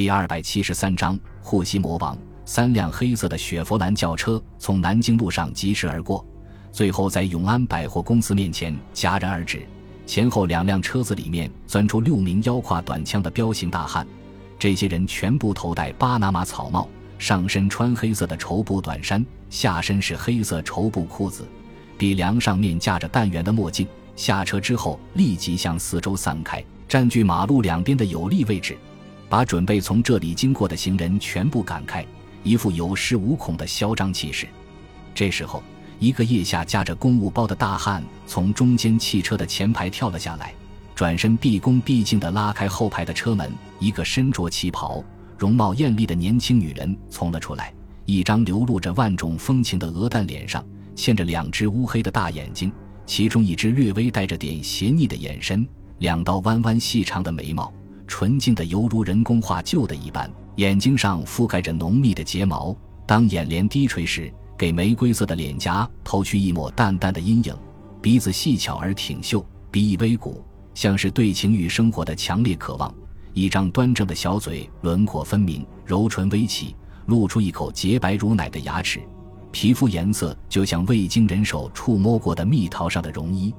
第二百七十三章护西魔王。三辆黑色的雪佛兰轿车从南京路上疾驰而过，最后在永安百货公司面前戛然而止。前后两辆车子里面钻出六名腰挎短枪的彪形大汉，这些人全部头戴巴拿马草帽，上身穿黑色的绸布短衫，下身是黑色绸布裤子，鼻梁上面架着弹圆的墨镜。下车之后，立即向四周散开，占据马路两边的有利位置。把准备从这里经过的行人全部赶开，一副有恃无恐的嚣张气势。这时候，一个腋下夹着公务包的大汉从中间汽车的前排跳了下来，转身毕恭毕敬地拉开后排的车门。一个身着旗袍、容貌艳丽的年轻女人从了出来，一张流露着万种风情的鹅蛋脸上嵌着两只乌黑的大眼睛，其中一只略微带着点邪逆的眼神，两道弯弯细长的眉毛。纯净的犹如人工画就的一般，眼睛上覆盖着浓密的睫毛。当眼帘低垂时，给玫瑰色的脸颊投去一抹淡淡的阴影。鼻子细巧而挺秀，鼻翼微鼓，像是对情欲生活的强烈渴望。一张端正的小嘴，轮廓分明，柔唇微起，露出一口洁白如奶的牙齿。皮肤颜色就像未经人手触摸过的蜜桃上的绒衣。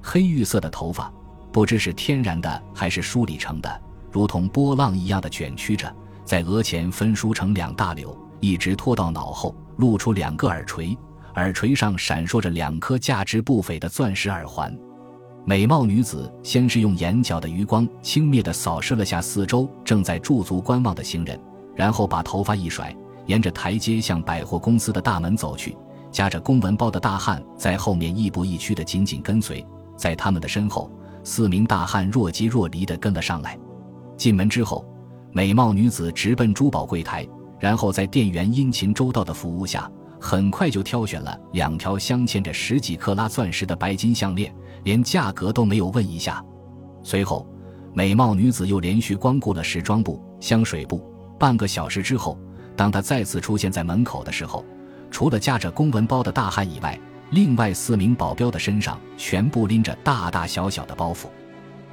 黑玉色的头发，不知是天然的还是梳理成的。如同波浪一样的卷曲着，在额前分梳成两大绺，一直拖到脑后，露出两个耳垂，耳垂上闪烁着两颗价值不菲的钻石耳环。美貌女子先是用眼角的余光轻蔑地扫视了下四周正在驻足观望的行人，然后把头发一甩，沿着台阶向百货公司的大门走去。夹着公文包的大汉在后面亦步亦趋地紧紧跟随，在他们的身后，四名大汉若即若离地跟了上来。进门之后，美貌女子直奔珠宝柜台，然后在店员殷勤周到的服务下，很快就挑选了两条镶嵌着十几克拉钻石的白金项链，连价格都没有问一下。随后，美貌女子又连续光顾了时装部、香水部。半个小时之后，当她再次出现在门口的时候，除了夹着公文包的大汉以外，另外四名保镖的身上全部拎着大大小小的包袱。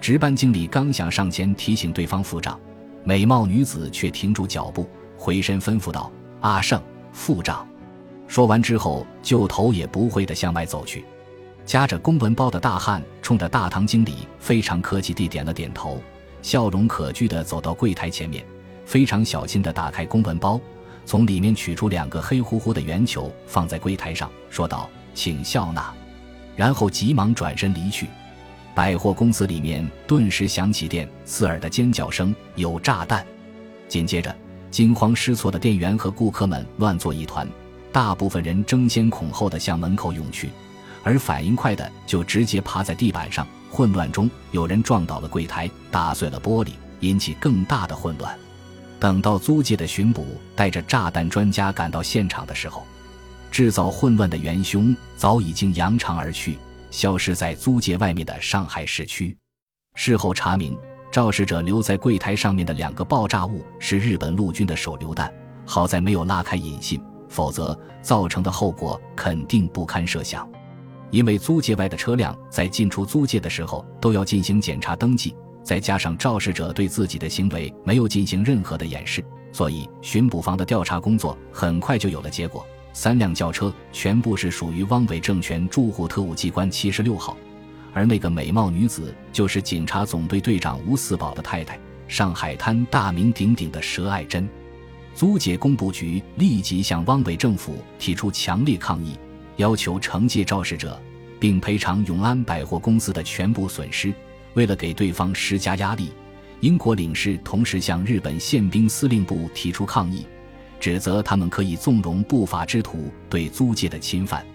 值班经理刚想上前提醒对方付账，美貌女子却停住脚步，回身吩咐道：“阿胜，付账。”说完之后，就头也不回地向外走去。夹着公文包的大汉冲着大堂经理非常客气地点了点头，笑容可掬地走到柜台前面，非常小心地打开公文包，从里面取出两个黑乎乎的圆球，放在柜台上，说道：“请笑纳。”然后急忙转身离去。百货公司里面顿时响起电刺耳的尖叫声，有炸弹！紧接着，惊慌失措的店员和顾客们乱作一团，大部分人争先恐后的向门口涌去，而反应快的就直接趴在地板上。混乱中，有人撞倒了柜台，打碎了玻璃，引起更大的混乱。等到租界的巡捕带着炸弹专家赶到现场的时候，制造混乱的元凶早已经扬长而去。消失在租界外面的上海市区。事后查明，肇事者留在柜台上面的两个爆炸物是日本陆军的手榴弹。好在没有拉开引信，否则造成的后果肯定不堪设想。因为租界外的车辆在进出租界的时候都要进行检查登记，再加上肇事者对自己的行为没有进行任何的掩饰，所以巡捕房的调查工作很快就有了结果。三辆轿车全部是属于汪伪政权驻沪特务机关七十六号，而那个美貌女子就是警察总队队长吴四宝的太太，上海滩大名鼎鼎的佘爱珍。租界工部局立即向汪伪政府提出强烈抗议，要求惩戒肇事者，并赔偿永安百货公司的全部损失。为了给对方施加压力，英国领事同时向日本宪兵司令部提出抗议。指责他们可以纵容不法之徒对租界的侵犯。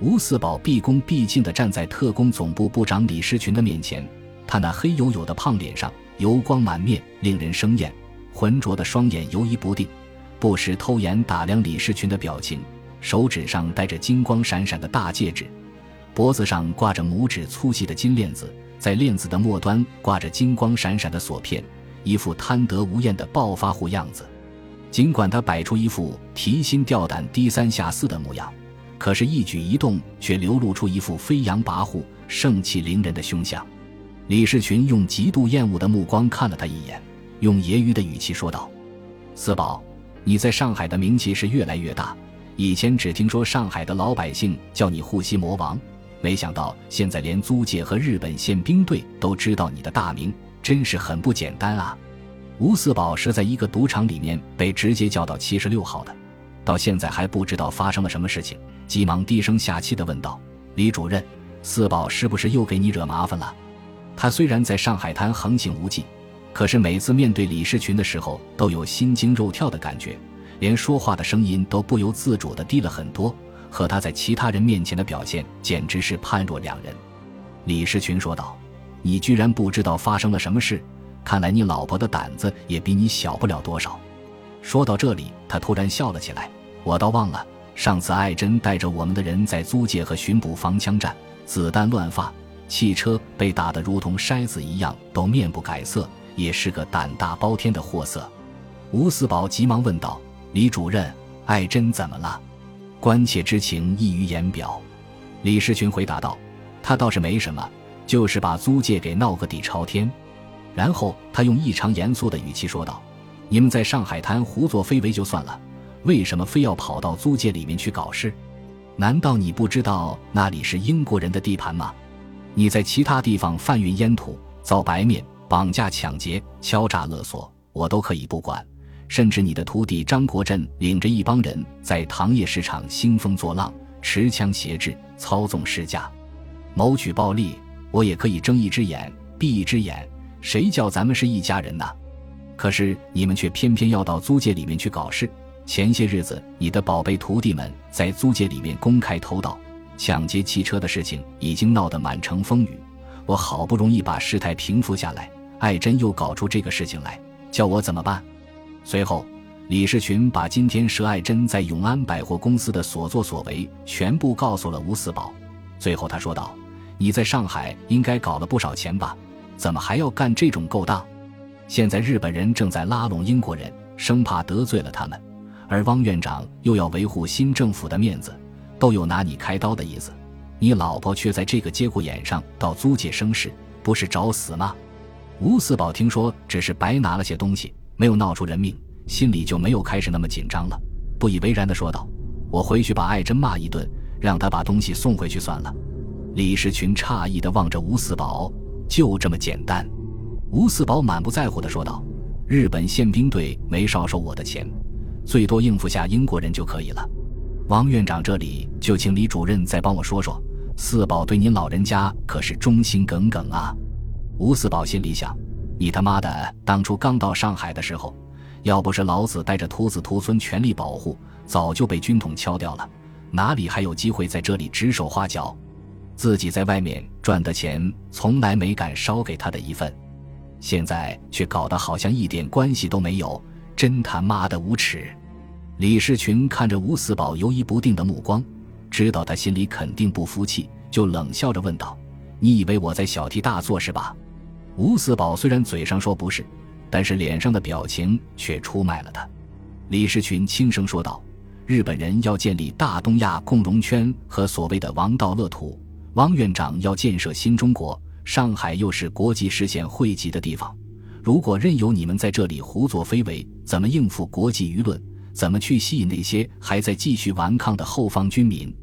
吴四宝毕恭毕敬地站在特工总部部长李士群的面前，他那黑黝黝的胖脸上油光满面，令人生厌；浑浊的双眼游移不定，不时偷眼打量李士群的表情。手指上戴着金光闪闪的大戒指，脖子上挂着拇指粗细的金链子，在链子的末端挂着金光闪闪的锁片，一副贪得无厌的暴发户样子。尽管他摆出一副提心吊胆、低三下四的模样，可是，一举一动却流露出一副飞扬跋扈、盛气凌人的凶相。李士群用极度厌恶的目光看了他一眼，用揶揄的语气说道：“四宝，你在上海的名气是越来越大。以前只听说上海的老百姓叫你护西魔王，没想到现在连租界和日本宪兵队都知道你的大名，真是很不简单啊！吴四宝是在一个赌场里面被直接叫到七十六号的，到现在还不知道发生了什么事情，急忙低声下气地问道：“李主任，四宝是不是又给你惹麻烦了？”他虽然在上海滩横行无忌，可是每次面对李世群的时候，都有心惊肉跳的感觉。连说话的声音都不由自主地低了很多，和他在其他人面前的表现简直是判若两人。李世群说道：“你居然不知道发生了什么事？看来你老婆的胆子也比你小不了多少。”说到这里，他突然笑了起来：“我倒忘了，上次艾珍带着我们的人在租界和巡捕房枪战，子弹乱发，汽车被打得如同筛子一样，都面不改色，也是个胆大包天的货色。”吴四宝急忙问道。李主任，艾珍怎么了？关切之情溢于言表。李世群回答道：“他倒是没什么，就是把租界给闹个底朝天。”然后他用异常严肃的语气说道：“你们在上海滩胡作非为就算了，为什么非要跑到租界里面去搞事？难道你不知道那里是英国人的地盘吗？你在其他地方贩运烟土、造白面、绑架、抢劫、敲诈勒索，我都可以不管。”甚至你的徒弟张国振领着一帮人在糖业市场兴风作浪，持枪挟制，操纵市价，谋取暴利，我也可以睁一只眼闭一只眼。谁叫咱们是一家人呢？可是你们却偏偏要到租界里面去搞事。前些日子，你的宝贝徒弟们在租界里面公开偷盗、抢劫汽车的事情，已经闹得满城风雨。我好不容易把事态平复下来，艾珍又搞出这个事情来，叫我怎么办？随后，李世群把今天佘爱珍在永安百货公司的所作所为全部告诉了吴四宝。最后他说道：“你在上海应该搞了不少钱吧？怎么还要干这种勾当？现在日本人正在拉拢英国人，生怕得罪了他们，而汪院长又要维护新政府的面子，都有拿你开刀的意思。你老婆却在这个节骨眼上到租界生事，不是找死吗？”吴四宝听说只是白拿了些东西。没有闹出人命，心里就没有开始那么紧张了，不以为然地说道：“我回去把艾珍骂一顿，让她把东西送回去算了。”李世群诧异地望着吴四宝：“就这么简单？”吴四宝满不在乎地说道：“日本宪兵队没少收我的钱，最多应付下英国人就可以了。王院长这里就请李主任再帮我说说，四宝对您老人家可是忠心耿耿啊。”吴四宝心里想。你他妈的！当初刚到上海的时候，要不是老子带着徒子徒孙全力保护，早就被军统敲掉了，哪里还有机会在这里指手画脚？自己在外面赚的钱，从来没敢烧给他的一份，现在却搞得好像一点关系都没有，真他妈的无耻！李世群看着吴四宝犹疑不定的目光，知道他心里肯定不服气，就冷笑着问道：“你以为我在小题大做是吧？”吴四宝虽然嘴上说不是，但是脸上的表情却出卖了他。李世群轻声说道：“日本人要建立大东亚共荣圈和所谓的王道乐土，汪院长要建设新中国，上海又是国际视线汇集的地方。如果任由你们在这里胡作非为，怎么应付国际舆论？怎么去吸引那些还在继续顽抗的后方军民？”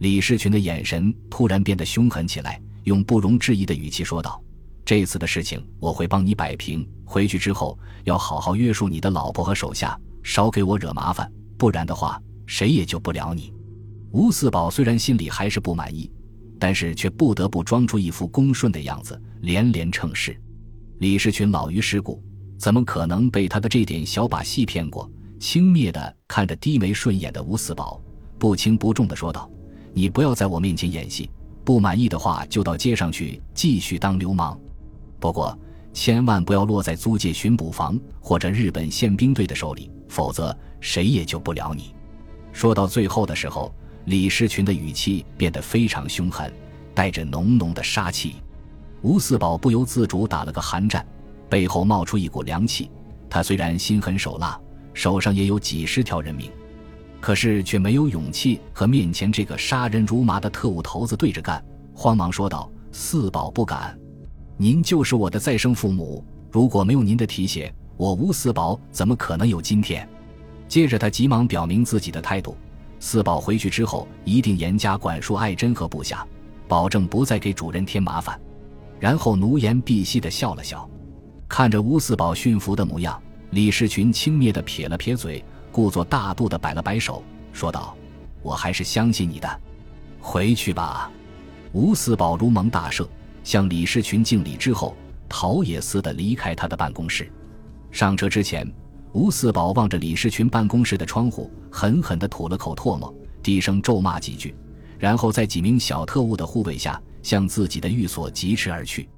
李士群的眼神突然变得凶狠起来，用不容置疑的语气说道。这次的事情我会帮你摆平。回去之后要好好约束你的老婆和手下，少给我惹麻烦，不然的话谁也救不了你。吴四宝虽然心里还是不满意，但是却不得不装出一副恭顺的样子，连连称是。李世群老于世故，怎么可能被他的这点小把戏骗过？轻蔑的看着低眉顺眼的吴四宝，不轻不重的说道：“你不要在我面前演戏，不满意的话就到街上去继续当流氓。”不过，千万不要落在租界巡捕房或者日本宪兵队的手里，否则谁也救不了你。说到最后的时候，李世群的语气变得非常凶狠，带着浓浓的杀气。吴四宝不由自主打了个寒战，背后冒出一股凉气。他虽然心狠手辣，手上也有几十条人命，可是却没有勇气和面前这个杀人如麻的特务头子对着干，慌忙说道：“四宝不敢。”您就是我的再生父母，如果没有您的提携，我吴四宝怎么可能有今天？接着，他急忙表明自己的态度：四宝回去之后，一定严加管束爱珍和部下，保证不再给主人添麻烦。然后奴颜婢膝地笑了笑，看着吴四宝驯服的模样，李士群轻蔑地撇了撇嘴，故作大度地摆了摆手，说道：“我还是相信你的，回去吧。”吴四宝如蒙大赦，向李士群敬礼之后，逃也似的离开他的办公室。上车之前，吴四宝望着李士群办公室的窗户，狠狠地吐了口唾沫，低声咒骂几句，然后在几名小特务的护卫下，向自己的寓所疾驰而去。